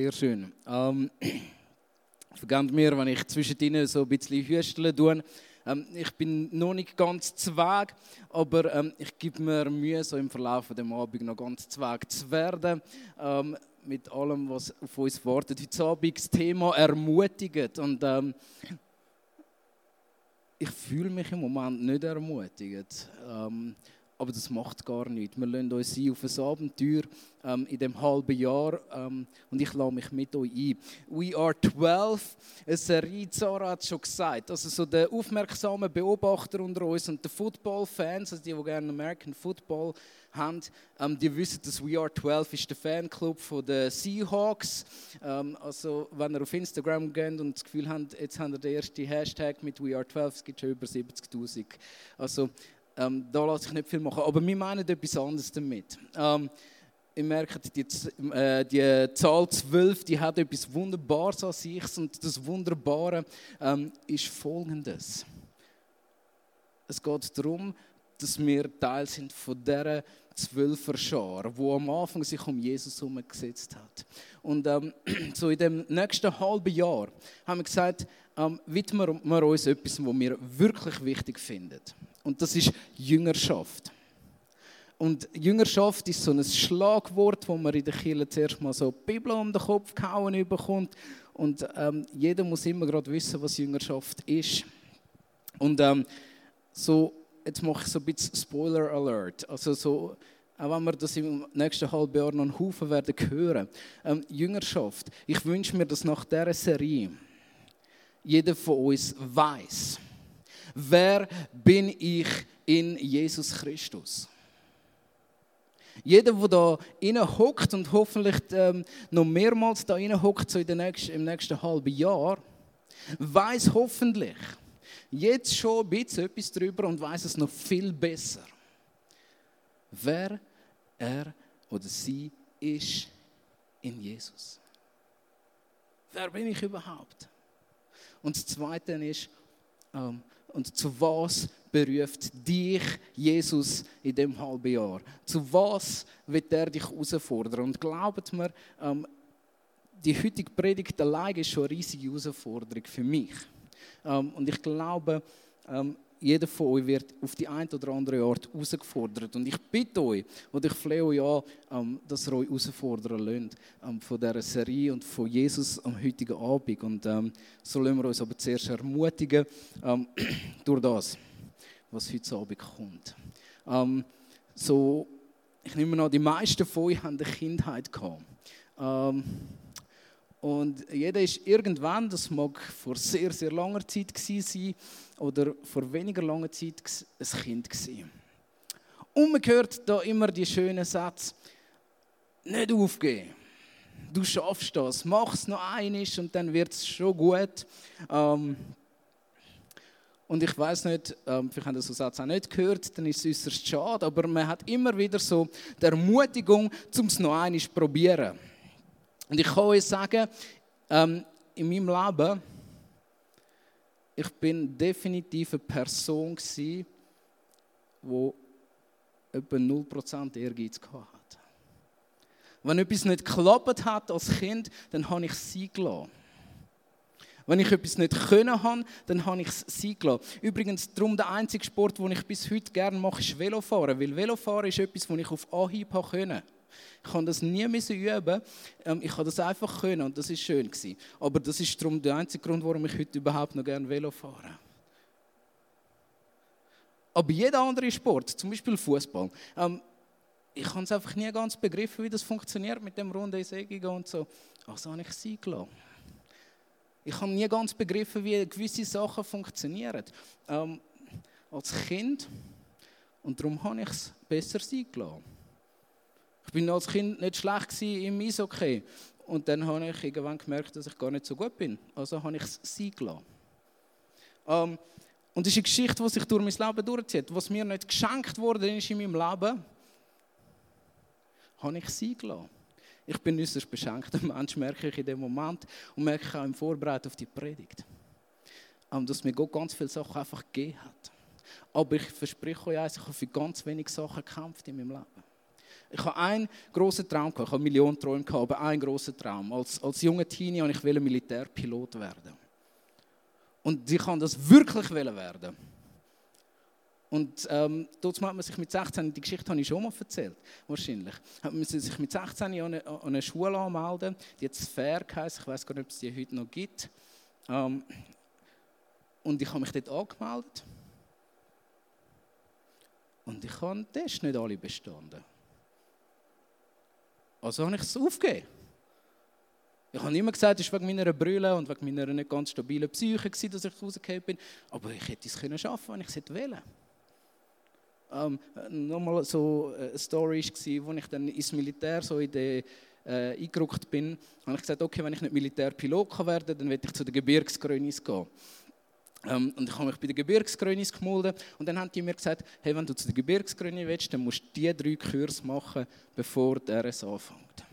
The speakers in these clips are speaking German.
Sehr schön. Ähm, vergebt mir, wenn ich zwischendrin so ein bisschen hüsteln tue. Ähm, ich bin noch nicht ganz zweig, aber ähm, ich gebe mir Mühe, so im Verlauf des Abend noch ganz zweig zu werden. Ähm, mit allem, was auf uns wartet. Heute Abend das Thema ermutigt. Und ähm, ich fühle mich im Moment nicht ermutigt. Aber das macht gar nichts. Wir lassen uns ein auf ein Abenteuer ähm, in dem halben Jahr ähm, und ich lasse mich mit euch ein. We are 12, eine Serie, Zara hat schon gesagt. Also so der aufmerksame Beobachter unter uns und die Football-Fans, also die, die gerne American Football haben, ähm, die wissen, dass We Are 12 ist der Fanclub von den Seahawks. Ähm, also wenn ihr auf Instagram geht und das Gefühl habt, jetzt haben wir den ersten Hashtag mit We Are 12, es gibt schon über 70'000. Also ähm, da lasse ich nicht viel machen. Aber wir meinen etwas anderes damit. Ähm, ihr merkt, die, äh, die Zahl 12, die hat etwas Wunderbares an sich. Und das Wunderbare ähm, ist folgendes. Es geht darum, dass wir Teil sind von dieser Zwölfer-Schar, wo am Anfang sich um Jesus herumgesetzt hat. Und ähm, so in dem nächsten halben Jahr haben wir gesagt, ähm, widmen wir uns etwas, was wir wirklich wichtig finden. Und das ist Jüngerschaft. Und Jüngerschaft ist so ein Schlagwort, wo man in der Kirche zuerst mal so die Bibel um den Kopf gehauen bekommt. Und ähm, jeder muss immer gerade wissen, was Jüngerschaft ist. Und ähm, so, jetzt mache ich so ein bisschen Spoiler Alert. Also so, auch wenn wir das im nächsten halben Jahr noch einen Haufen werden hören. Ähm, Jüngerschaft. Ich wünsche mir, dass nach dieser Serie jeder von uns weiß, wer bin ich in Jesus Christus? Jeder, der da innen hockt und hoffentlich ähm, noch mehrmals da innen hockt, so in nächsten, im nächsten halben Jahr, weiß hoffentlich jetzt schon ein bisschen etwas darüber und weiß es noch viel besser, wer er oder sie ist in Jesus. Wer bin ich überhaupt? Und das Zweite ist, ähm, und zu was beruft dich Jesus in dem halben Jahr? Zu was wird er dich herausfordern? Und glaubt mir, ähm, die heutige Predigt allein ist schon eine riesige Herausforderung für mich. Ähm, und ich glaube, ähm, jeder von euch wird auf die eine oder andere Art herausgefordert. Und ich bitte euch, oder ich flehe euch an, ähm, dass ihr euch herausfordern lasst ähm, von dieser Serie und von Jesus am heutigen Abend. Und ähm, so lassen wir uns aber zuerst ermutigen durch das, was heute Abend kommt. so, ich nehme an, die meisten von euch haben eine Kindheit gehabt. Und jeder ist irgendwann, das mag vor sehr, sehr langer Zeit sein oder vor weniger langer Zeit ein Kind gewesen. Und man hört da immer die schönen Sätze, nicht aufgeben. Du schaffst das, mach es noch einiges und dann wird es schon gut. Ähm, und ich weiß nicht, ähm, vielleicht haben das so Satz auch nicht gehört, dann ist es äußerst schade, aber man hat immer wieder so die Ermutigung, um es noch einmal zu probieren. Und ich kann euch sagen, ähm, in meinem Leben, ich bin definitiv eine Person die etwa 0% Ehrgeiz hatte. Wenn etwas nicht geklappt hat als Kind, dann habe ich sein gelassen. Wenn ich etwas nicht können habe, dann habe ich es sein gelassen. Übrigens, darum der einzige Sport, den ich bis heute gerne mache, ist Velofahren. Weil Velofahren ist etwas, das ich auf Anhieb können. Ich konnte das nie üben. Ähm, ich konnte das einfach können und das ist schön gewesen. Aber das ist darum der einzige Grund, warum ich heute überhaupt noch gerne Velo fahre. Aber jeder andere Sport, zum Beispiel Fußball, ähm, ich habe es einfach nie ganz begriffen, wie das funktioniert mit dem runden Sägigen und so. Also habe ich es eingelassen. Ich habe nie ganz begriffen, wie gewisse Sachen funktionieren. Ähm, als Kind. Und darum habe ich es besser sein gelassen. Ich bin als Kind nicht schlecht im Eishockey. Und dann habe ich irgendwann gemerkt, dass ich gar nicht so gut bin. Also habe ich es sein gelassen. Ähm, und das ist eine Geschichte, die sich durch mein Leben durchzieht. Was mir nicht geschenkt wurde ist in meinem Leben, habe ich sein gelassen. Ich bin äußerst beschenkter Mensch, merke ich in dem Moment und merke ich auch im Vorbereiten auf die Predigt. Ähm, dass mir Gott ganz viele Sachen einfach gegeben hat. Aber ich verspreche euch eins, ich habe für ganz wenige Sachen gekämpft in meinem Leben. Ich habe einen großen Traum gehabt, ich habe Millionen Träume gehabt, aber einen großen Traum. Als, als junger Teenie wollte ich Militärpilot werden. Und ich kann das wirklich werden. Und ähm, dort hat man sich mit 16, die Geschichte habe ich schon mal erzählt, wahrscheinlich, hat man sich mit 16 an eine, an eine Schule anmelden, die jetzt Fair heisst, ich weiß gar nicht, ob es die heute noch gibt. Ähm, und ich habe mich dort angemeldet. Und ich habe den Test nicht alle bestanden. Also habe ich es aufgegeben. Ich habe immer gesagt, es war wegen meiner Brille und wegen meiner nicht ganz stabilen Psyche, dass ich rausgekommen bin. Aber ich hätte es können schaffen, wenn ich es hätte wollen. Ähm, nochmal so eine Story war, als ich dann ins Militär so in die, äh, eingerückt bin, habe ich gesagt, okay, wenn ich nicht Militärpilot werden kann, dann werde ich zu den Gebirgsgrönis gehen. Ähm, und ich habe mich bei den Gebirgsgrönis gemeldet und dann haben die mir gesagt, hey, wenn du zu den Gebirgsgrönis willst, dann musst du diese drei Kurse machen, bevor der RS anfängt.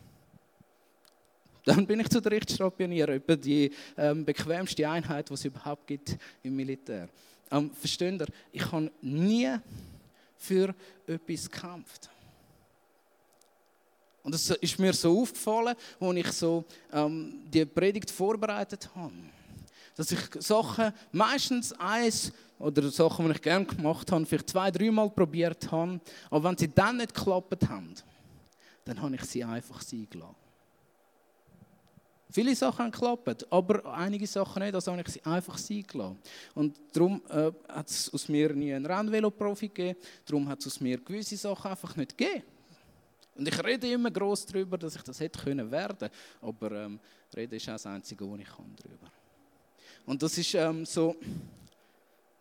Dann bin ich zu der Richtstrapionier, etwa die ähm, bequemste Einheit, die es überhaupt gibt im Militär. Ähm, versteht ihr? Ich habe nie für etwas gekämpft. Und das ist mir so aufgefallen, als ich so ähm, die Predigt vorbereitet habe dass ich Sachen, meistens eins oder Sachen, die ich gerne gemacht habe, vielleicht zwei, dreimal probiert habe, aber wenn sie dann nicht geklappt haben, dann habe ich sie einfach sein gelassen. Viele Sachen haben geklappt, aber einige Sachen nicht, also habe ich sie einfach sein gelassen. Und darum äh, hat es aus mir nie einen Rennvelo-Profi gegeben, darum hat es aus mir gewisse Sachen einfach nicht gegeben. Und ich rede immer groß darüber, dass ich das hätte können werden, aber ähm, reden ist auch das Einzige, was ich kann darüber. Und das ist ähm, so,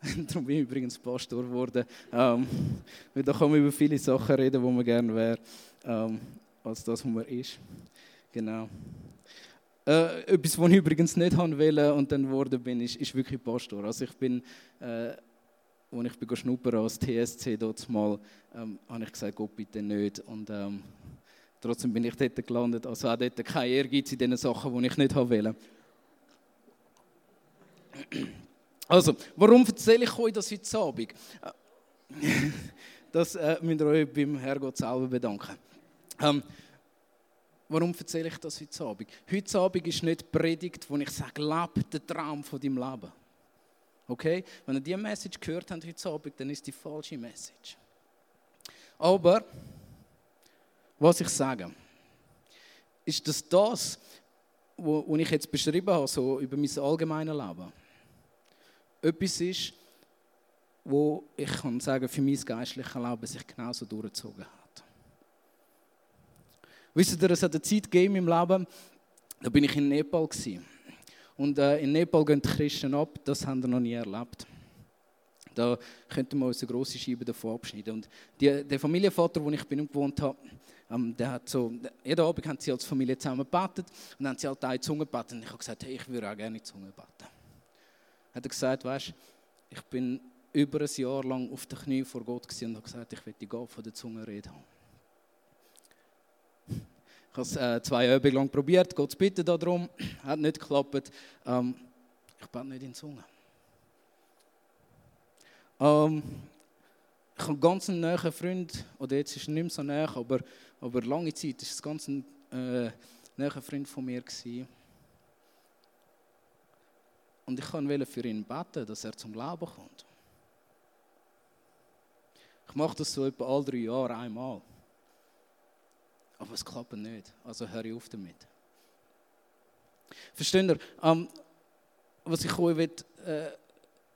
darum bin ich übrigens Pastor geworden, ähm, da kann man über viele Sachen reden, wo man gerne wäre, ähm, als das, was man ist. Genau. Äh, etwas, was ich übrigens nicht haben will und dann geworden bin, ist, ist wirklich Pastor. Also ich bin, äh, als ich bin schnuppern als TSC dort mal, ähm, habe ich gesagt, Gott bitte nicht. Und ähm, trotzdem bin ich dort gelandet. Also auch dort kein Ehrgeiz in den Sachen, die ich nicht haben will. Also, warum erzähle ich euch das heute Abend? Das äh, müsst ihr euch beim Herrgott selber bedanken. Ähm, warum erzähle ich das heute Abend? Heute Abend ist nicht die Predigt, wo ich sage, lebe den Traum von deinem Leben. Okay? Wenn ihr diese Message gehört habt heute Abend, dann ist die falsche Message. Aber, was ich sage, ist, dass das, was ich jetzt beschrieben habe, so über mein allgemeines Leben, etwas ist, wo ich kann sagen, für mein geistliches Leben sich genauso durchgezogen hat. Wisst ihr, es hat eine Zeit gegeben im Leben, da bin ich in Nepal gewesen. Und äh, in Nepal gehen die Christen ab, das haben wir noch nie erlebt. Da könnten wir uns eine grosse Scheibe davon abschneiden. Und die, der Familienvater, wo ich bin gewohnt habe, ähm, der hat so, jeden Abend haben sie als Familie zusammen gebetet und dann haben sie halt eine Zunge gebetet. Und ich habe gesagt, hey, ich würde auch gerne Zunge beten hat er gesagt, weißt, ich bin über ein Jahr lang auf den Knie vor Gott und habe gesagt, ich will die Gabe von der Zunge reden. Ich habe es äh, zwei Jahre lang probiert, Gott zu bitten darum, hat nicht geklappt. Ähm, ich bete nicht in Zunge. Ähm, ich habe einen ganz nahen Freund, oder jetzt ist er nicht mehr so nah, aber, aber lange Zeit war es ein ganz äh, naher Freund von mir. Gewesen. Und ich wollte für ihn beten, dass er zum Glauben kommt. Ich mache das so etwa alle drei Jahre einmal. Aber es klappt nicht. Also höre ich auf damit. Versteht ihr? Ähm, was ich euch will, äh,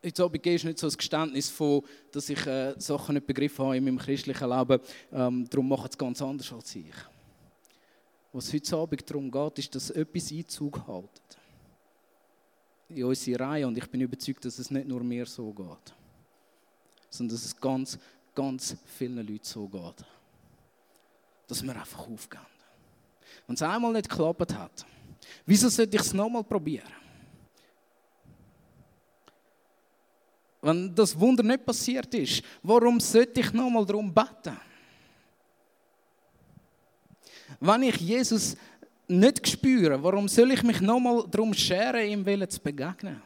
heute Abend ist nicht so ein Geständnis von, dass ich äh, Sachen nicht begriffen habe in meinem christlichen Leben. Ähm, darum mache ich es ganz anders als ich. Was heute Abend darum geht, ist, dass etwas Einzug hält in unsere Reihe und ich bin überzeugt, dass es nicht nur mir so geht, sondern dass es ganz, ganz vielen Leuten so geht. Dass wir einfach aufgehen. Wenn es einmal nicht geklappt hat, wieso sollte ich es nochmal probieren? Wenn das Wunder nicht passiert ist, warum sollte ich nochmal darum beten? Wenn ich Jesus nicht spüren, warum soll ich mich nochmal darum scheren, ihm Willen zu begegnen?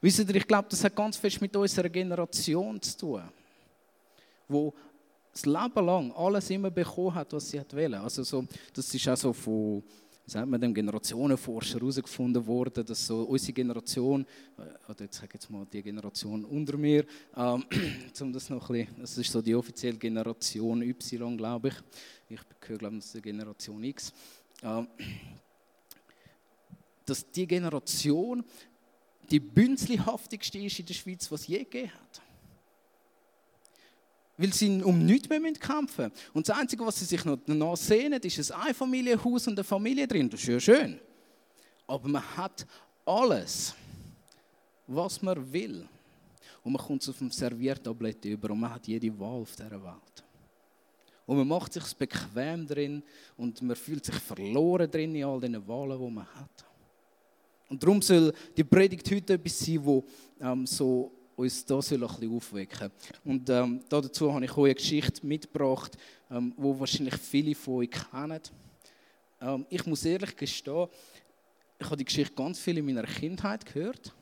Wisst ihr, ich glaube, das hat ganz fest mit unserer Generation zu tun, wo das Leben lang alles immer bekommen hat, was sie hat wollen. Also so, das ist auch so von wie sagt man dem Generationenforscher herausgefunden worden, dass so unsere Generation, äh, oder jetzt sage jetzt mal die Generation unter mir, ähm, um das noch ein bisschen, das ist so die offizielle Generation Y, glaube ich. Ich gehöre, glaube ich, zur Generation X. Ähm, dass die Generation die bünzlihaftigste ist in der Schweiz, was je gegeben hat weil sie um nichts mehr kämpfen müssen. Und das Einzige, was sie sich noch sehnen, ist ein Einfamilienhaus und eine Familie drin. Das ist ja schön. Aber man hat alles, was man will. Und man kommt auf dem Serviertablett über und man hat jede Wahl auf dieser Welt. Und man macht sich bequem drin und man fühlt sich verloren drin in all diesen Wahlen, die man hat. Und darum soll die Predigt heute etwas sein, wo ähm, so uns da ein bisschen aufwecken Und ähm, dazu habe ich euch eine Geschichte mitgebracht, ähm, wo wahrscheinlich viele von euch kennen. Ähm, ich muss ehrlich gestehen, ich habe die Geschichte ganz viel in meiner Kindheit gehört.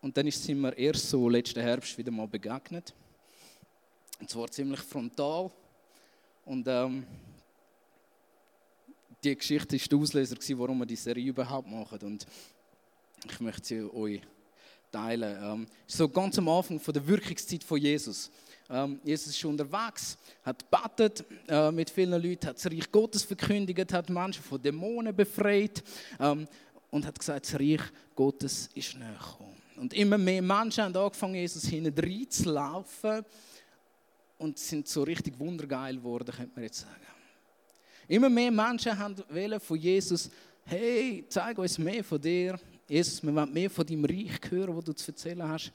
Und dann ist sie mir erst so letzten Herbst wieder mal begegnet. Und zwar ziemlich frontal. Und ähm, die Geschichte war der Auslöser, warum wir die Serie überhaupt machen. Und ich möchte sie euch teilen. Ähm, so ganz am Anfang von der Wirkungszeit von Jesus. Ähm, Jesus ist unterwegs, hat gebetet äh, mit vielen Leuten, hat das Reich Gottes verkündigt, hat Menschen von Dämonen befreit ähm, und hat gesagt, das Reich Gottes ist näher gekommen. Und immer mehr Menschen haben angefangen, Jesus hinten zu laufen und sind so richtig wundergeil geworden, könnte man jetzt sagen. Immer mehr Menschen haben von Jesus, hey, zeig uns mehr von dir. Jesus, wir wollen mehr von deinem Reich hören, was du zu erzählen hast.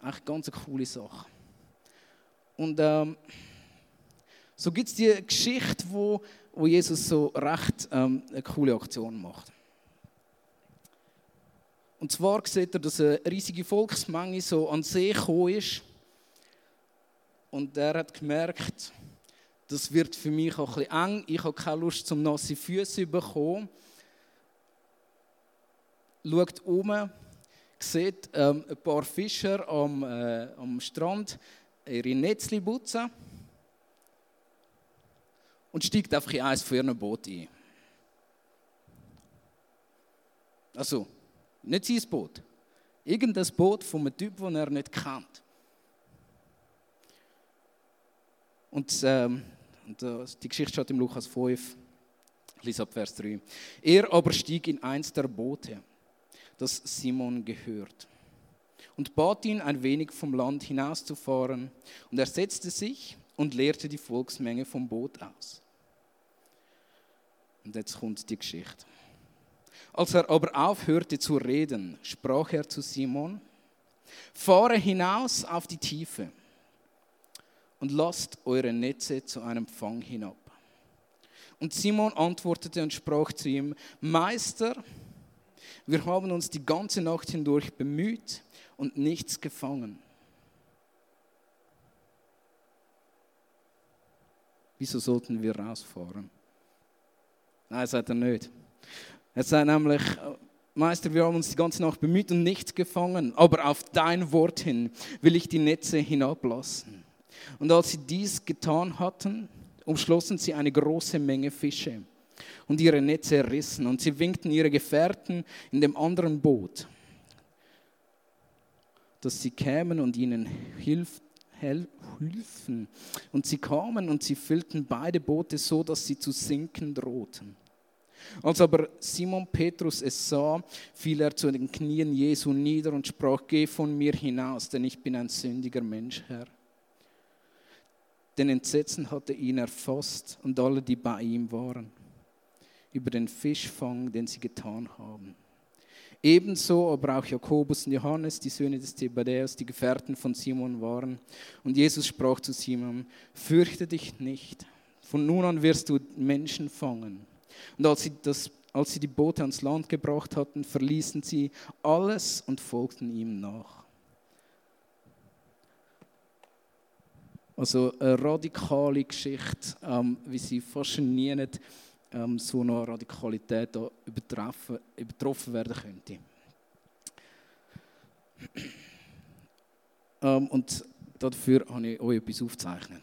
Eine ganz coole Sache. Und ähm, so gibt es die Geschichte, wo, wo Jesus so recht ähm, eine coole Aktion macht. Und zwar sieht er, dass eine riesige Volksmenge so an See gekommen ist. Und er hat gemerkt, das wird für mich auch ein bisschen eng. Ich habe keine Lust, zum nasse Füße zu bekommen schaut um, sieht ähm, ein paar Fischer am, äh, am Strand ihre Netzli putzen und steigt einfach in eines von ihren Booten ein. Also, nicht sein Boot. Irgendein Boot von einem Typ, den er nicht kennt. Und, ähm, äh, die Geschichte steht im Lukas 5, Lies ab Vers 3. Er aber stieg in eins der Boote das Simon gehört, und bat ihn, ein wenig vom Land hinauszufahren. Und er setzte sich und leerte die Volksmenge vom Boot aus. Und jetzt kommt die Geschichte. Als er aber aufhörte zu reden, sprach er zu Simon, fahre hinaus auf die Tiefe und lasst eure Netze zu einem Fang hinab. Und Simon antwortete und sprach zu ihm, Meister, wir haben uns die ganze Nacht hindurch bemüht und nichts gefangen. Wieso sollten wir rausfahren? Nein, sagt er nicht. Er sagt nämlich, Meister, wir haben uns die ganze Nacht bemüht und nichts gefangen, aber auf dein Wort hin will ich die Netze hinablassen. Und als sie dies getan hatten, umschlossen sie eine große Menge Fische und ihre Netze rissen und sie winkten ihre Gefährten in dem anderen Boot, dass sie kämen und ihnen hilf, hilfen. Und sie kamen und sie füllten beide Boote so, dass sie zu sinken drohten. Als aber Simon Petrus es sah, fiel er zu den Knien Jesu nieder und sprach, geh von mir hinaus, denn ich bin ein sündiger Mensch, Herr. Denn Entsetzen hatte ihn erfasst und alle, die bei ihm waren über den Fischfang, den sie getan haben. Ebenso aber auch Jakobus und Johannes, die Söhne des Zebedäus, die Gefährten von Simon waren. Und Jesus sprach zu Simon, fürchte dich nicht, von nun an wirst du Menschen fangen. Und als sie, das, als sie die Boote ans Land gebracht hatten, verließen sie alles und folgten ihm nach. Also eine radikale Geschichte, ähm, wie sie fast nie nicht ähm, so eine Radikalität auch übertroffen werden könnte. Ähm, und dafür habe ich euch etwas aufzeichnen.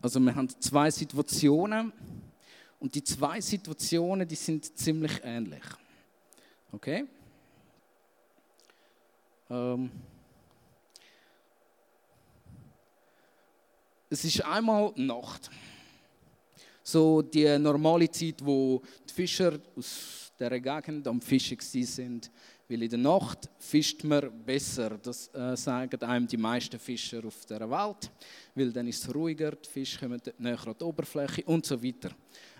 Also wir haben zwei Situationen und die zwei Situationen, die sind ziemlich ähnlich. Okay? Ähm es ist einmal Nacht. So die normale Zeit, wo die Fischer aus dieser Gegend am Fischen sind. Weil in der Nacht fischt man besser. Das äh, sagen einem die meisten Fischer auf der Welt. Weil dann ist es ruhiger, die Fische kommen näher an die Oberfläche und so weiter.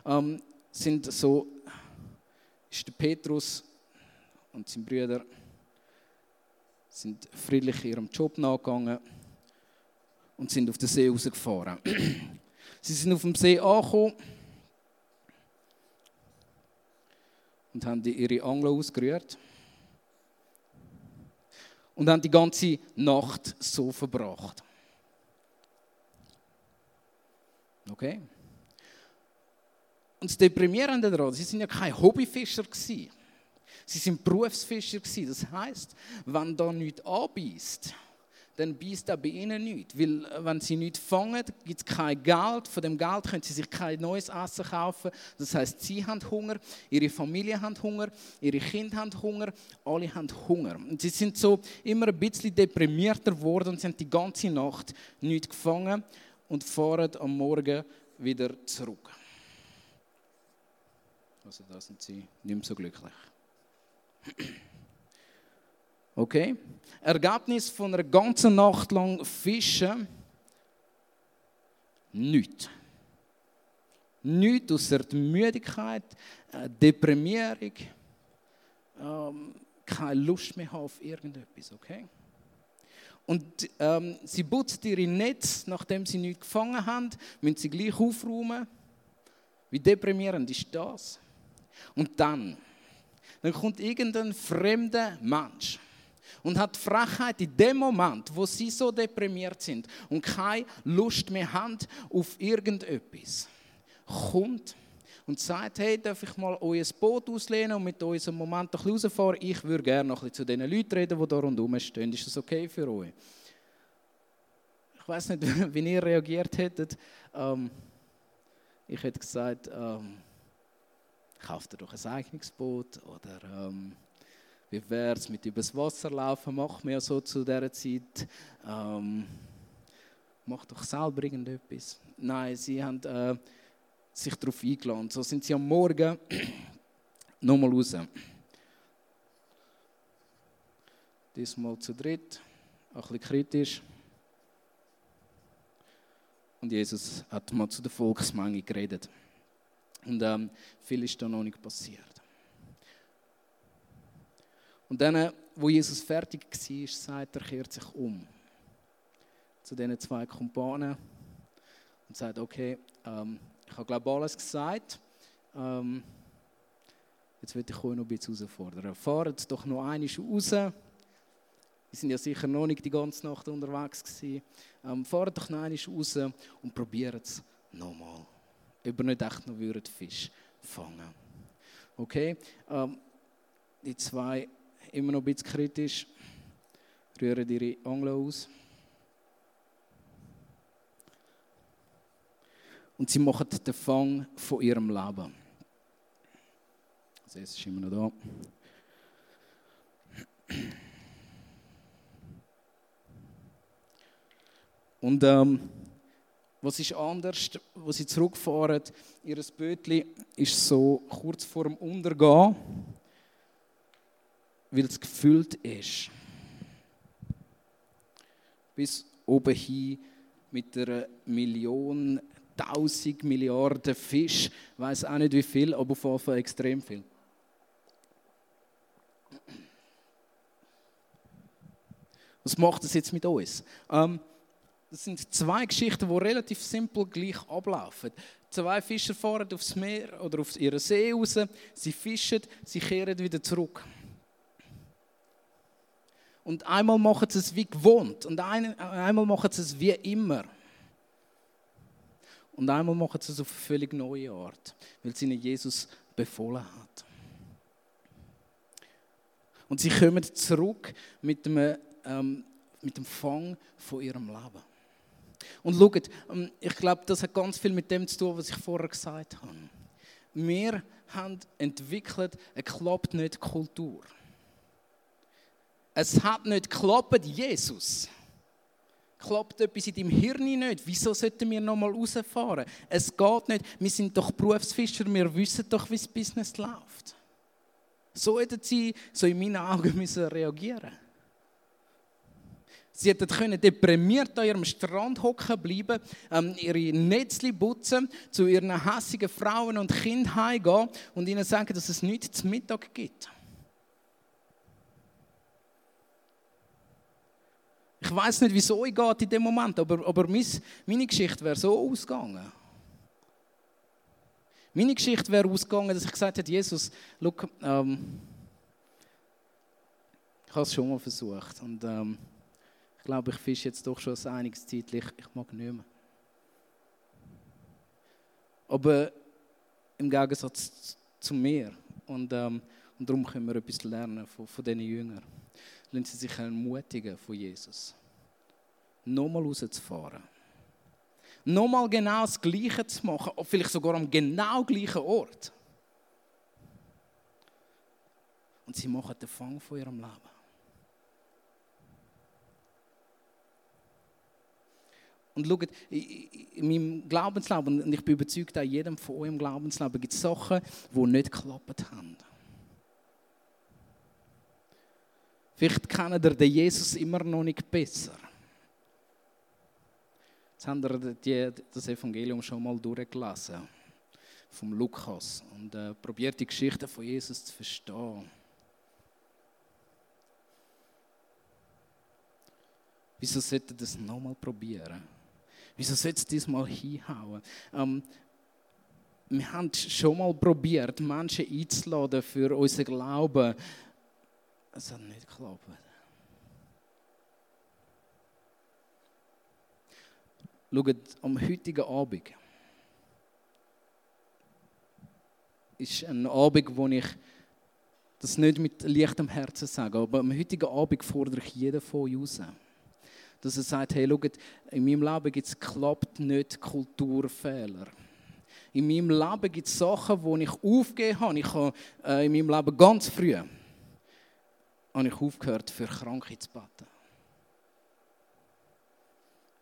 Ähm, sind so, ist der Petrus und seine Brüder sind friedlich ihrem Job nachgegangen und sind auf den See rausgefahren. Sie sind auf dem See angekommen und haben ihre Angel ausgerührt und haben die ganze Nacht so verbracht. Okay? Und das Deprimierende daran, sie sind ja keine Hobbyfischer gewesen. Sie sind Berufsfischer gewesen. Das heißt, wenn da nichts anbeißt, dann beißt er bei ihnen nichts. Weil äh, wenn sie nichts fangen, gibt es kein Geld. Von dem Geld können sie sich kein neues Essen kaufen. Das heißt, sie haben Hunger, ihre Familie hat Hunger, ihre Kinder haben Hunger, alle haben Hunger. Und sie sind so immer ein bisschen deprimierter geworden und haben die ganze Nacht nichts gefangen und fahren am Morgen wieder zurück. Also da sind sie nicht mehr so glücklich. Okay? Ergebnis von einer ganzen Nacht lang Fischen? Nichts. Nichts außer der Müdigkeit, äh, Deprimierung, ähm, keine Lust mehr auf irgendetwas, okay? Und ähm, sie putzt ihre Netz, nachdem sie nichts gefangen haben, müssen sie gleich aufräumen. Wie deprimierend ist das? Und dann, dann kommt irgendein fremder Mensch und hat Frechheit in dem Moment, wo sie so deprimiert sind und keine Lust mehr haben auf irgendetwas, kommt und sagt, hey, darf ich mal euer Boot auslehnen und mit euch einen Moment ein bisschen rausfahren? Ich würde gerne noch ein bisschen zu den Leuten reden, die da rundherum stehen. Ist das okay für euch? Ich weiß nicht, wie ihr reagiert hättet. Ähm, ich hätte gesagt, ähm, kauft ihr doch ein eigenes Boot oder ähm, wie wäre es mit übers Wasser laufen, macht man ja so zu dieser Zeit. Ähm, mach doch selber irgendetwas. Nein, sie haben äh, sich darauf eingeladen. So sind sie am Morgen nochmal raus. Diesmal zu dritt, ein bisschen kritisch. Und Jesus hat mal zu der Volksmenge geredet. Und ähm, viel ist da noch nicht passiert. Und dann, wo Jesus fertig war, sagt er, kehrt sich um zu diesen zwei Kumpanen und sagt, okay, ähm, ich habe glaube alles gesagt, ähm, jetzt will ich euch noch ein bisschen herausfordern. Fahrt doch noch einmal raus. Wir sind ja sicher noch nicht die ganze Nacht unterwegs. Ähm, fahrt doch noch einmal raus und probiert es nochmal. Ob ihr nicht echt noch Fisch fangen Okay? Ähm, die zwei immer noch ein bisschen kritisch, rühren ihre Angel aus. Und sie machen den Fang von ihrem Leben. Also es ist immer noch da. Und ähm, was ist anders, wo sie zurückfahren? Ihr Bötli ist so kurz vor dem Untergehen weil es gefüllt ist. Bis oben hin mit einer Million, tausend Milliarden Fisch, ich weiß auch nicht wie viel, aber auf jeden Fall extrem viel. Was macht das jetzt mit uns? Ähm, das sind zwei Geschichten, die relativ simpel gleich ablaufen. Zwei Fischer fahren aufs Meer oder auf ihren See raus, sie fischen, sie kehren wieder zurück. Und einmal machen sie es wie gewohnt. Und ein, einmal machen sie es wie immer. Und einmal machen sie es auf eine völlig neue Art, weil sie ihnen Jesus befohlen hat. Und sie kommen zurück mit dem, ähm, mit dem Fang von ihrem Leben. Und schaut, ähm, ich glaube, das hat ganz viel mit dem zu tun, was ich vorher gesagt habe. Wir haben entwickelt eine klappt nicht Kultur. Es hat nicht geklappt, Jesus. Klappt etwas in deinem Hirn nicht? Wieso sollten wir nochmal rausfahren? Es geht nicht. Wir sind doch Berufsfischer, wir wissen doch, wie das Business läuft. So hätten sie, so in meinen Augen, müssen reagieren Sie hätten deprimiert an ihrem Strand hocken bleiben, ähm, ihre Netzli putzen, zu ihren hässigen Frauen und Kindern heimgehen und ihnen sagen, dass es nichts zum Mittag gibt. Ich weiß nicht, wieso ich geht in dem Moment, aber, aber meine Geschichte wäre so ausgegangen. Meine Geschichte wäre ausgegangen, dass ich gesagt hätte, Jesus, look, ähm, ich habe es schon mal versucht und ähm, ich glaube, ich fische jetzt doch schon ein einiges Zeit, ich, mag nicht mehr. Aber im Gegensatz zu mir und, ähm, und darum können wir etwas lernen von, von diesen Jüngern lassen sie sich ermutigen von Jesus. Nochmal rauszufahren. Nochmal genau das Gleiche zu machen, vielleicht sogar am genau gleichen Ort. Und sie machen den Fang von ihrem Leben. Und schaut, in meinem Glaubensleben, und ich bin überzeugt, auch jedem von euch im Glaubensleben gibt es Sachen, die nicht geklappt haben. Vielleicht kennt ihr den Jesus immer noch nicht besser. Jetzt haben wir das Evangelium schon mal durchgelesen, vom Lukas, und äh, probiert die Geschichte von Jesus zu verstehen. Wieso sollte das nochmal probieren? Wieso sollte es diesmal hinhauen? Ähm, wir haben schon mal probiert, Menschen einzuladen für unseren Glauben es hat nicht geklappt. Schaut, am heutigen Abend ist ein Abend, wo ich das nicht mit leichtem Herzen sage, aber am heutigen Abend fordere ich jeden von euch raus. Dass er sagt, hey, schaut, in meinem Leben gibt es klappt nicht Kulturfehler. In meinem Leben gibt es Sachen, die ich aufgegeben habe. Ich habe äh, in meinem Leben ganz früh habe ich aufgehört, für Kranke zu beten.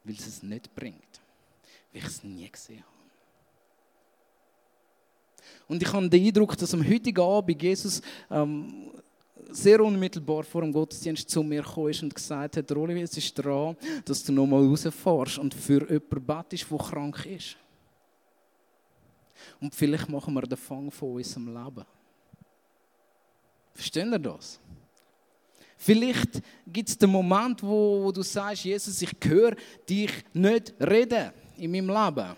Weil es es nicht bringt. Weil ich es nie gesehen habe. Und ich habe den Eindruck, dass am heutigen Abend Jesus ähm, sehr unmittelbar vor dem Gottesdienst zu mir gekommen ist und gesagt hat, Rolli, es ist dran, dass du nochmal rausfährst und für jemanden betest, der krank ist. Und vielleicht machen wir den Fang von unserem Leben. Verstehen ihr das? Vielleicht gibt es den Moment, wo, wo, du sagst, Jesus, ich höre dich nicht reden in meinem Leben.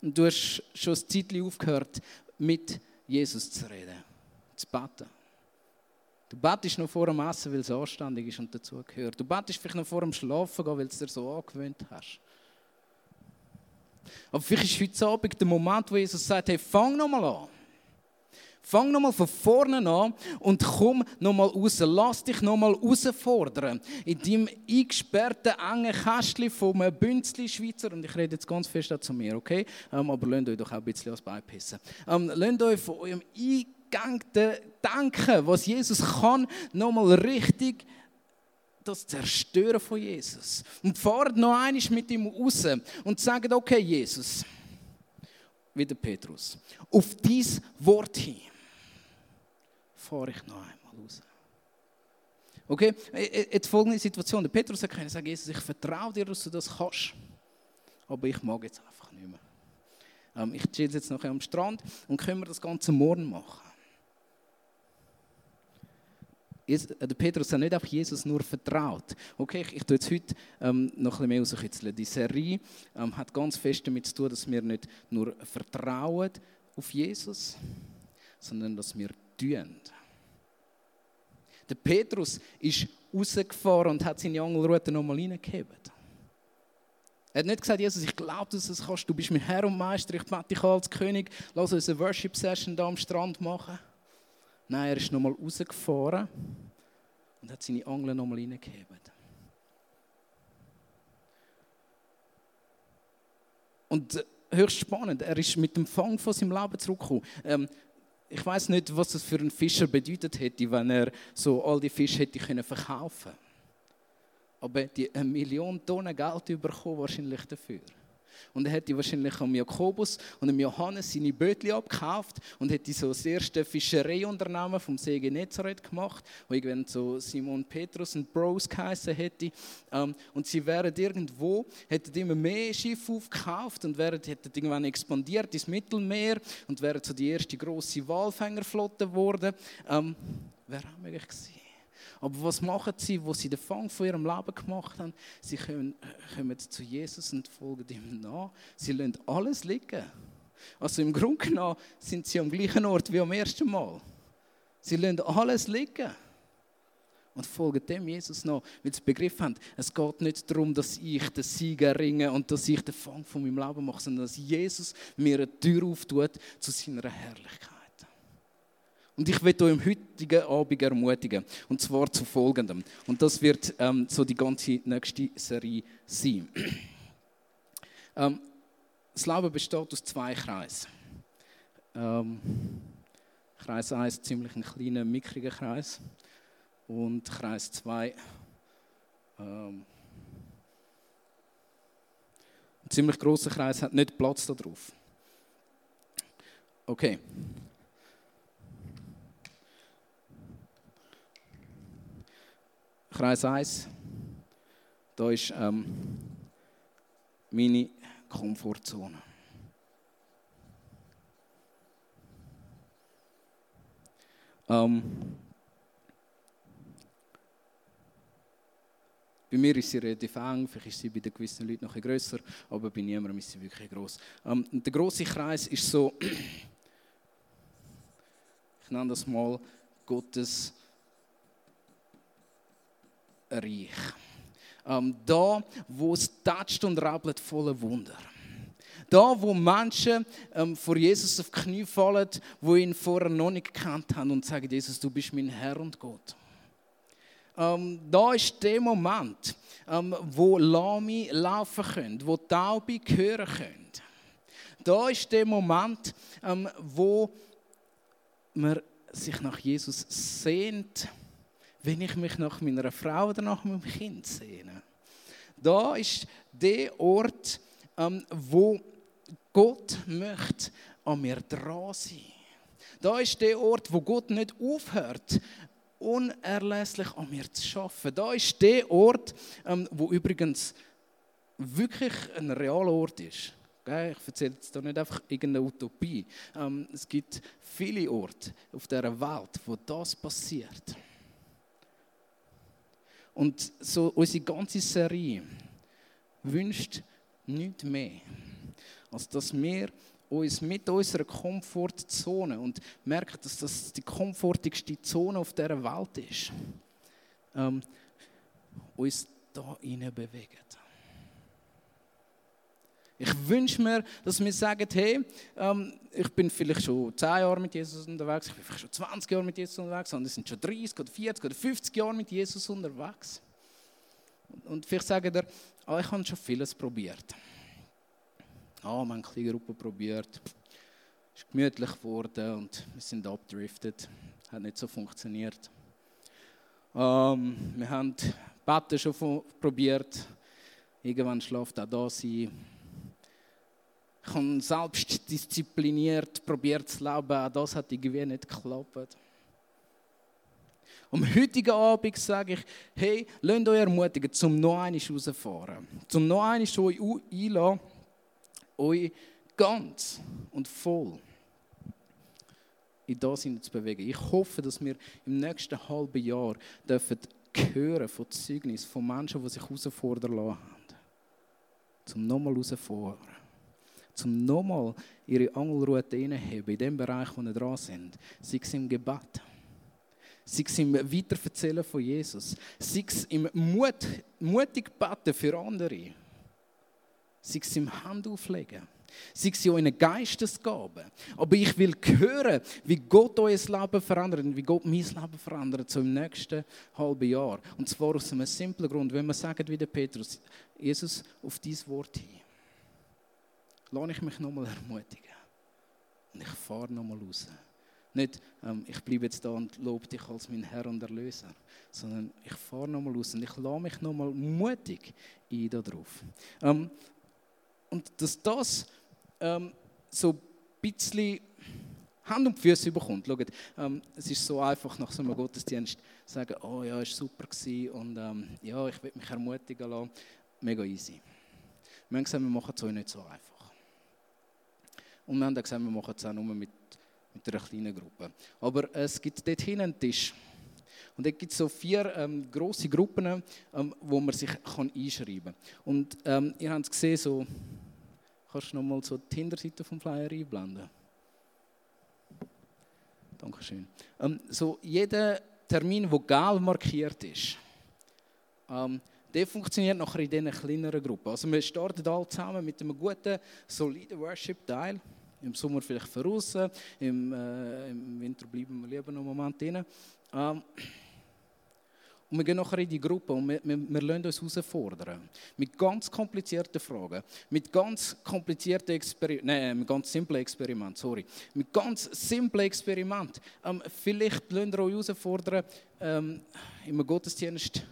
Und du hast schon ein Zeitchen aufgehört, mit Jesus zu reden, zu beten. Du betest noch vor dem Essen, weil es anständig ist und dazu gehört. Du betest vielleicht noch vor dem Schlafen gehen, weil du es dir so angewöhnt hast. Aber vielleicht ist heute Abend der Moment, wo Jesus sagt, hey, fang nochmal an. Fang nochmal von vorne an und komm nochmal raus. Lass dich nochmal herausfordern. In deinem eingesperrten, engen Kästchen vom Bünzli Schweizer, und ich rede jetzt ganz fest zu mir, okay? Ähm, aber lasst euch doch auch ein bisschen was beipissen. Ähm, lasst euch von eurem eingegangten Denken, was Jesus kann, nochmal richtig das Zerstören von Jesus. Und fahrt noch einmal mit ihm raus und sagt, okay, Jesus, wie der Petrus, auf dies Wort hin fahre ich noch einmal raus. Okay, jetzt folgende Situation. Der Petrus hat können sagen, Jesus, ich vertraue dir, dass du das kannst. Aber ich mag jetzt einfach nicht mehr. Ähm, ich chill jetzt noch am Strand und können wir das Ganze morgen machen. Äh, der Petrus hat nicht auf Jesus nur vertraut. Okay, ich, ich tue jetzt heute ähm, noch ein bisschen mehr rauskitzeln. Die Serie ähm, hat ganz fest damit zu tun, dass wir nicht nur vertrauen auf Jesus, sondern dass wir tun. Der Petrus ist rausgefahren und hat seine Angelrute nochmal reingehebt. Er hat nicht gesagt, Jesus, ich glaube, dass du es kannst. Du bist mein Herr und Meister, ich bitte dich als König, lass uns eine Worship-Session da am Strand machen. Nein, er ist nochmal rausgefahren und hat seine Angel nochmal reingehebt. Und äh, höchst spannend, er ist mit dem Fang von seinem Leben zurückgekommen. Ähm, ich weiß nicht, was es für einen Fischer bedeutet hätte, wenn er so all die Fische hätte können verkaufen. Aber die eine Million Tonnen Geld bekommen wahrscheinlich dafür. Und er hätte wahrscheinlich am Jakobus und am Johannes seine Bötli abgekauft und hätte so das erste Fischereiunternehmen vom See Genezareth gemacht, wo irgendwann so Simon Petrus und Bros geheißen hätte. Ähm, und sie wären irgendwo, hätten immer mehr Schiffe aufgekauft und wären, hätten irgendwann expandiert ins Mittelmeer und wären so die erste große Walfängerflotte geworden. Ähm, wäre auch möglich gewesen. Aber was machen sie, wo sie den Fang von ihrem Leben gemacht haben? Sie kommen, kommen zu Jesus und folgen ihm nach. Sie lassen alles liegen. Also im Grunde genommen sind sie am gleichen Ort wie am ersten Mal. Sie lassen alles liegen und folgen dem Jesus nach, weil sie begriffen haben, es geht nicht darum, dass ich den Sieg erringe und dass ich den Fang von meinem Leben mache, sondern dass Jesus mir eine Tür auftut zu seiner Herrlichkeit. Und ich werde euch im heutigen Abend ermutigen. Und zwar zu folgendem. Und das wird ähm, so die ganze nächste Serie sein. ähm, das Leben besteht aus zwei Kreisen. Ähm, Kreis 1 ziemlich ein kleiner, mickriger Kreis. Und Kreis 2 ähm, ein ziemlich großer Kreis hat nicht Platz darauf. Okay. Kreis 1, da ist ähm, meine Komfortzone. Ähm, bei mir ist sie relativ eng, vielleicht ist sie bei gewissen Leuten noch grösser, aber bei niemandem ist sie wirklich groß. Ähm, der große Kreis ist so, ich nenne das mal Gottes Reich. Ähm, da, wo es tatscht und rappelt, voller Wunder. Da, wo Menschen ähm, vor Jesus auf die Knie fallen, wo ihn vorher noch nicht gekannt haben und sagen, Jesus, du bist mein Herr und Gott. Ähm, da ist der Moment, ähm, wo Lami laufen können, wo Taube hören können. Da ist der Moment, ähm, wo man sich nach Jesus sehnt wenn ich mich nach meiner Frau oder nach meinem Kind sehne. Da ist der Ort, ähm, wo Gott möchte an mir dran sein. Da ist der Ort, wo Gott nicht aufhört, unerlässlich an mir zu schaffen. Da ist der Ort, ähm, wo übrigens wirklich ein realer Ort ist. Ich erzähle jetzt hier nicht einfach irgendeine Utopie. Ähm, es gibt viele Orte auf dieser Welt, wo das passiert. Und so unsere ganze Serie wünscht nichts mehr, als dass wir uns mit unserer Komfortzone und merken, dass das die komfortigste Zone auf dieser Welt ist, ähm, uns da hinein bewegen. Ich wünsche mir, dass wir sagen, hey, ähm, ich bin vielleicht schon 10 Jahre mit Jesus unterwegs, ich bin vielleicht schon 20 Jahre mit Jesus unterwegs, andere sind schon 30 oder 40 oder 50 Jahre mit Jesus unterwegs. Und vielleicht sagen ihr, oh, ich habe schon vieles probiert. Oh, wir haben eine kleine Gruppe probiert, es ist gemütlich geworden und wir sind abgedriftet, hat nicht so funktioniert. Ähm, wir haben Betten schon probiert, irgendwann schläft auch da sein ich habe selbst diszipliniert probiert zu leben, auch das hat irgendwie nicht geklappt. Am heutigen Abend sage ich, hey, lasst euch ermutigen, zum noch einmal rausfahren. Zum noch einmal euch einlassen, euch ganz und voll in das zu bewegen. Ich hoffe, dass wir im nächsten halben Jahr dürfen hören von Zeugnis von Menschen, die sich herausfordern lassen haben. Zum nochmal herausfahren um nochmal ihre Angelroute hineinheben, in dem Bereich, wo sie dran sind. Sei es im Gebet, sei es im Weiterverzählen von Jesus, sei es im Mut, mutig beten für andere, sei es im Handauflegen. Sei es in einer Geistesgabe. Aber ich will hören, wie Gott euer Leben verändert und wie Gott mein Leben verändert, so im nächsten halben Jahr. Und zwar aus einem simplen Grund, wenn wir sagen wie der Petrus, Jesus, auf dieses Wort hin lasse ich mich nochmal ermutigen. Und ich fahre nochmal raus. Nicht, ähm, ich bleibe jetzt da und lobe dich als mein Herr und Erlöser, sondern ich fahre nochmal raus und ich lasse mich nochmal mutig ein darauf. Ähm, und dass das ähm, so ein bisschen Hand und Füße bekommt. Schaut, ähm, es ist so einfach nach so einem Gottesdienst zu sagen, oh ja, es war super gewesen und ähm, ja, ich will mich ermutigen lassen. Mega easy. Wir haben gesagt, wir machen es euch nicht so einfach. Und wir haben gesagt, wir machen es auch nur mit, mit einer kleinen Gruppe. Aber es gibt dort hinten einen Tisch. Und dort gibt es so vier ähm, grosse Gruppen, ähm, wo man sich kann einschreiben kann. Und ähm, ihr habt es gesehen, so, kannst du nochmal so die Hinterseite vom Flyer einblenden? Dankeschön. Ähm, so jeder Termin, der gelb markiert ist, ähm, der funktioniert nachher in diesen kleineren Gruppen. Also wir starten alle zusammen mit einem guten, soliden Worship-Teil. Im Sommer vielleicht voraus, im, äh, im Winter bleiben wir lieber noch einen Moment drin. Ähm, und wir gehen nachher in die Gruppe und wir, wir, wir lassen uns herausfordern. Mit ganz komplizierten Fragen. Mit ganz komplizierten Experimenten. Nein, mit ganz simplen Experimenten, sorry. Mit ganz simplen Experimenten. Ähm, vielleicht lassen wir euch herausfordern, ähm, im Gottesdienst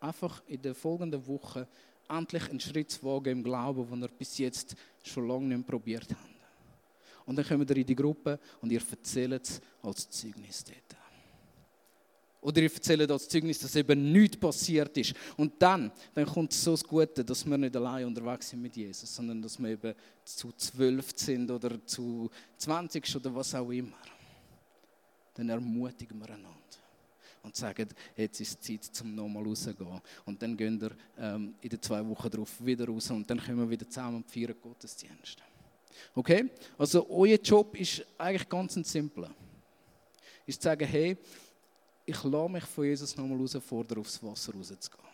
einfach in den folgenden Wochen endlich einen Schritt zu wagen im Glauben, den ihr bis jetzt schon lange nicht probiert habt. Und dann kommen wir in die Gruppe und ihr erzählt es als Zeugnis dort. Oder ihr erzählt als Zeugnis, dass eben nichts passiert ist. Und dann, dann kommt so das Gute, dass wir nicht allein unterwegs sind mit Jesus, sondern dass wir eben zu zwölf sind oder zu zwanzig oder was auch immer. Dann ermutigen wir einander und sagen, jetzt ist Zeit, zum nochmal rauszugehen. Und dann gehen wir ähm, in den zwei Wochen darauf wieder raus und dann kommen wir wieder zusammen und feiern Gottesdienst. Okay? Also euer Job ist eigentlich ganz simpel. Ist zu sagen, hey, ich lasse mich von Jesus nochmal herausfordern, aufs Wasser rauszugehen.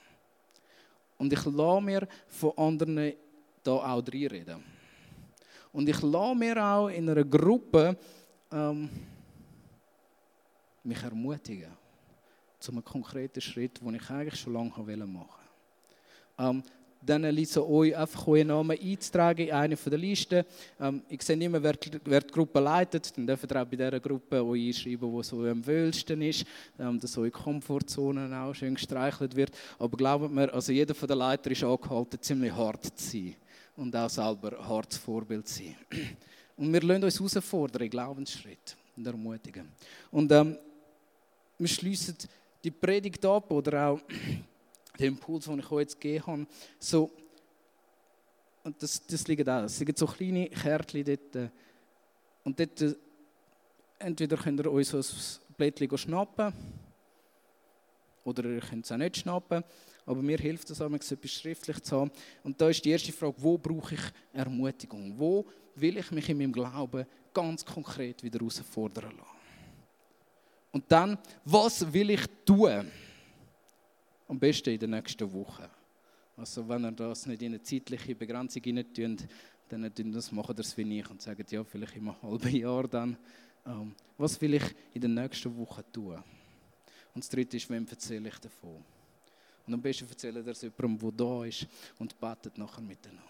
Und ich lasse mir von anderen da auch reinreden. Und ich lasse mir auch in einer Gruppe ähm, mich ermutigen zu einem konkreten Schritt, den ich eigentlich schon lange machen wollte. Ähm, dann liegt euch einfach euren Namen einzutragen in eine der Listen. Ähm, ich sehe immer, wer, wer die Gruppe leitet. Dann dürft ihr auch bei dieser Gruppe euch einschreiben, wo so am wöhlsten ist, ähm, dass eure Komfortzone auch schön gestreichelt wird. Aber glaubt mir, also jeder von den Leiter ist angehalten, ziemlich hart zu sein und auch selber ein hartes Vorbild zu sein. Und wir lassen uns herausfordern, Glaubensschritt und ermutigen. Und ähm, wir schließen die Predigt ab oder auch den Impuls, den ich euch jetzt gegeben habe, so, und das, das liegt auch, es sind so kleine Kärtchen dort, und dort, äh, entweder könnt ihr euch so ein Blättchen schnappen, oder ihr könnt es auch nicht schnappen, aber mir hilft es etwas schriftlich zu haben. Und da ist die erste Frage, wo brauche ich Ermutigung? Wo will ich mich in meinem Glauben ganz konkret wieder herausfordern lassen? Und dann, was will ich tun? Am besten in der nächsten Woche. Also wenn ihr das nicht in eine zeitliche Begrenzung hineintun, dann das machen das wie ich und sagen, ja, vielleicht einem halben Jahr dann. Ähm, was will ich in der nächsten Woche tun? Und das dritte ist, wem erzähle ich davon? Und am besten erzählt er es jemandem, der da ist und betet nachher miteinander.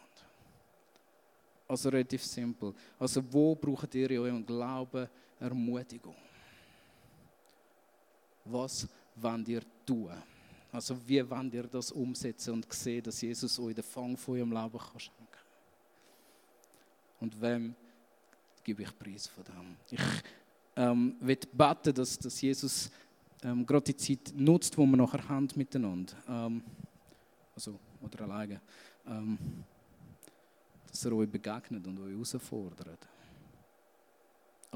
Also relativ simpel. Also wo braucht ihr in eurem Glauben Ermutigung? Was wollt ihr tun? Also wie wollt ihr das umsetzen und sehen, dass Jesus euch den Fang von eurem Leben schenken kann? Und wem gebe ich Preis von dem? Ich ähm, will beten, dass, dass Jesus ähm, gerade die Zeit nutzt, wo wir nachher haben miteinander. Ähm, also, oder alleine. Ähm, dass er euch begegnet und euch herausfordert.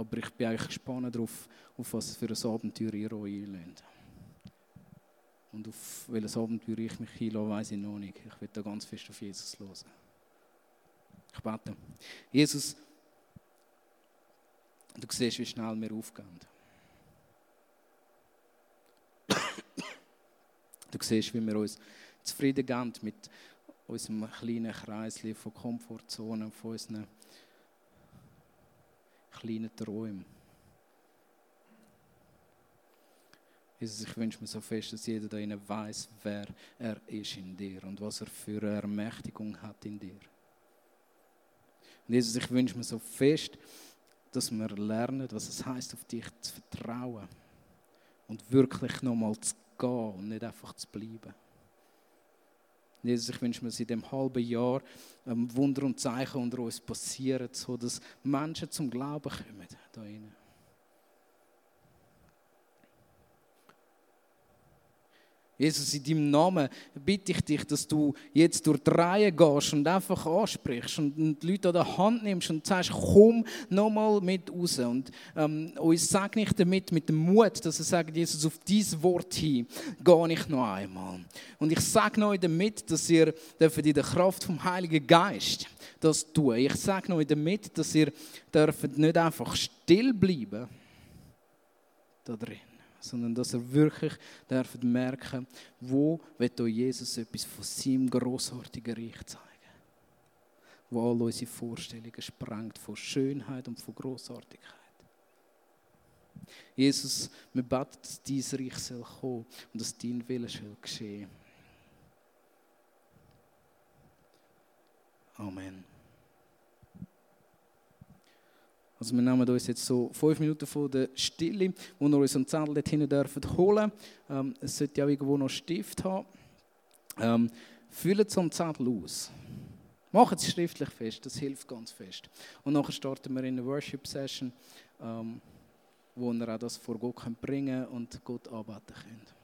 Aber ich bin eigentlich gespannt darauf, auf was für ein Abenteuer ihr euch einlehnt. Und auf welches Abenteuer ich mich einlasse, weiß ich noch nicht. Ich will da ganz fest auf Jesus hören. Ich bete. Jesus, du siehst, wie schnell wir aufgehen. Du siehst, wie wir uns zufrieden geben mit unserem kleinen Kreis von Komfortzonen, von unseren kleinen Träumen. Jesus, ich wünsche mir so fest, dass jeder da innen weiß, wer er ist in dir und was er für eine Ermächtigung hat in dir. Und Jesus, ich wünsche mir so fest, dass wir lernen, was es heißt, auf dich zu vertrauen und wirklich nochmal zu gehen und nicht einfach zu bleiben. Jesus, ich wünsche mir, dass in dem halben Jahr ähm, Wunder und Zeichen unter uns passieren, so dass Menschen zum Glauben kommen. Da Jesus, in deinem Namen bitte ich dich, dass du jetzt durch die Reihe gehst und einfach ansprichst und die Leute an der Hand nimmst und sagst, komm nochmal mit raus. Und ähm, uns segne ich damit, mit dem Mut, dass er sagt, Jesus, auf dieses Wort hin gehe ich noch einmal. Und ich sage euch damit, dass ihr in der Kraft vom Heiligen Geist das tun. Ich sage euch damit, dass ihr dürft nicht einfach still bleiben da drin sondern dass er wirklich darf merken, wo wird Jesus etwas von seinem großartigen Reich zeigen, wo all unsere Vorstellungen sprengt von Schönheit und von Großartigkeit. Jesus, wir beten, dass dein Reich soll kommen und dass dein Wille soll geschehen. Amen. Also wir nehmen uns jetzt so fünf Minuten von der Stille, wo wir uns einen Zettel dort hinten dürfen holen. Ähm, es sollte ja irgendwo noch Stift haben. Ähm, füllen so einen Zettel aus. Machen es schriftlich fest, das hilft ganz fest. Und nachher starten wir in eine Worship-Session, ähm, wo wir auch das vor Gott bringen und Gott arbeiten können.